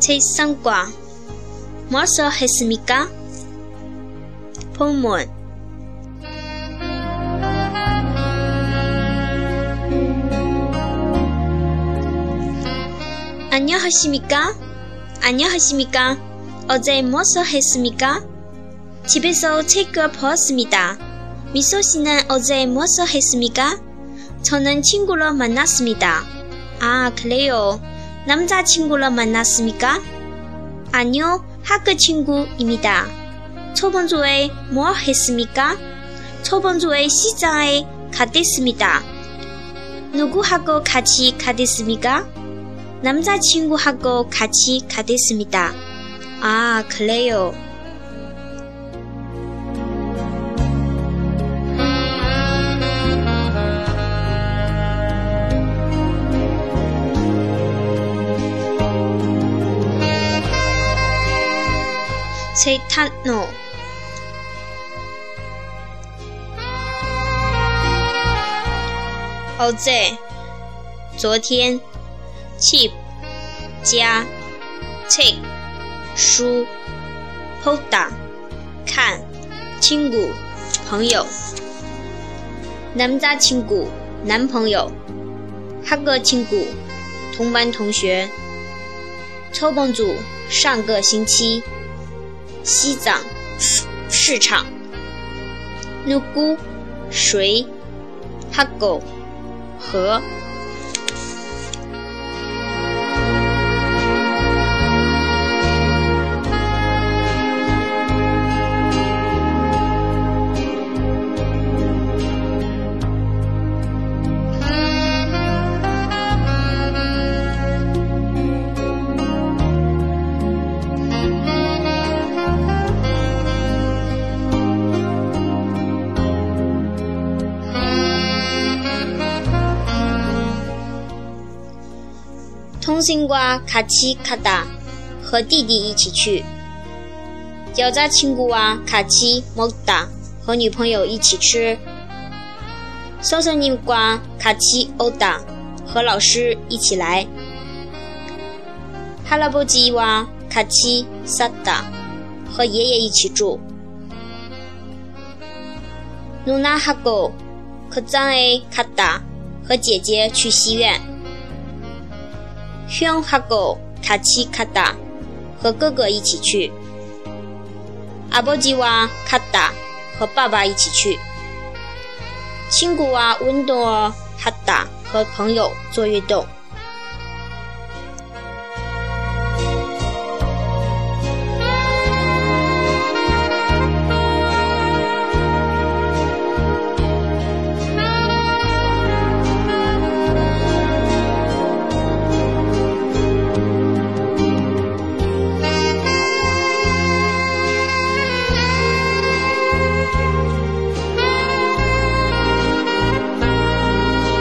제3과 뭐서 했습니까? 본문 안녕하십니까? 안녕하십니까? 어제 뭐서 했습니까? 집에서 책을 보았습니다. 미소 씨는 어제 뭐서 했습니까? 저는 친구를 만났습니다. 아, 그래요. 남자친구를 만났습니까? 아니요, 학교 친구입니다. 저번 주에 뭐 했습니까? 저번 주에 시장에 갔댔습니다. 누구하고 같이 갔댔습니까? 남자친구하고 같이 갔댔습니다. 아, 그래요. titano oz 昨天，chip 加 TIGE 书 p o d 看亲故朋友难扎亲故男朋友 HUG 亲故同班同学抽碰组上个星期。西藏市场 nogu 谁 hugo 和同心瓜卡奇卡达和弟弟一起去。叫扎亲姑啊卡奇莫达和女朋友一起吃。嫂嫂尼瓜卡奇欧达和老师一起来。哈拉波吉哇卡奇萨达和爷爷一起住。努纳哈狗可赞诶卡达和姐姐去戏院。兄哈狗卡奇卡达和哥哥一起去。阿波吉娃卡达和爸爸一起去。亲姑娃温多尔哈达和朋友做运动。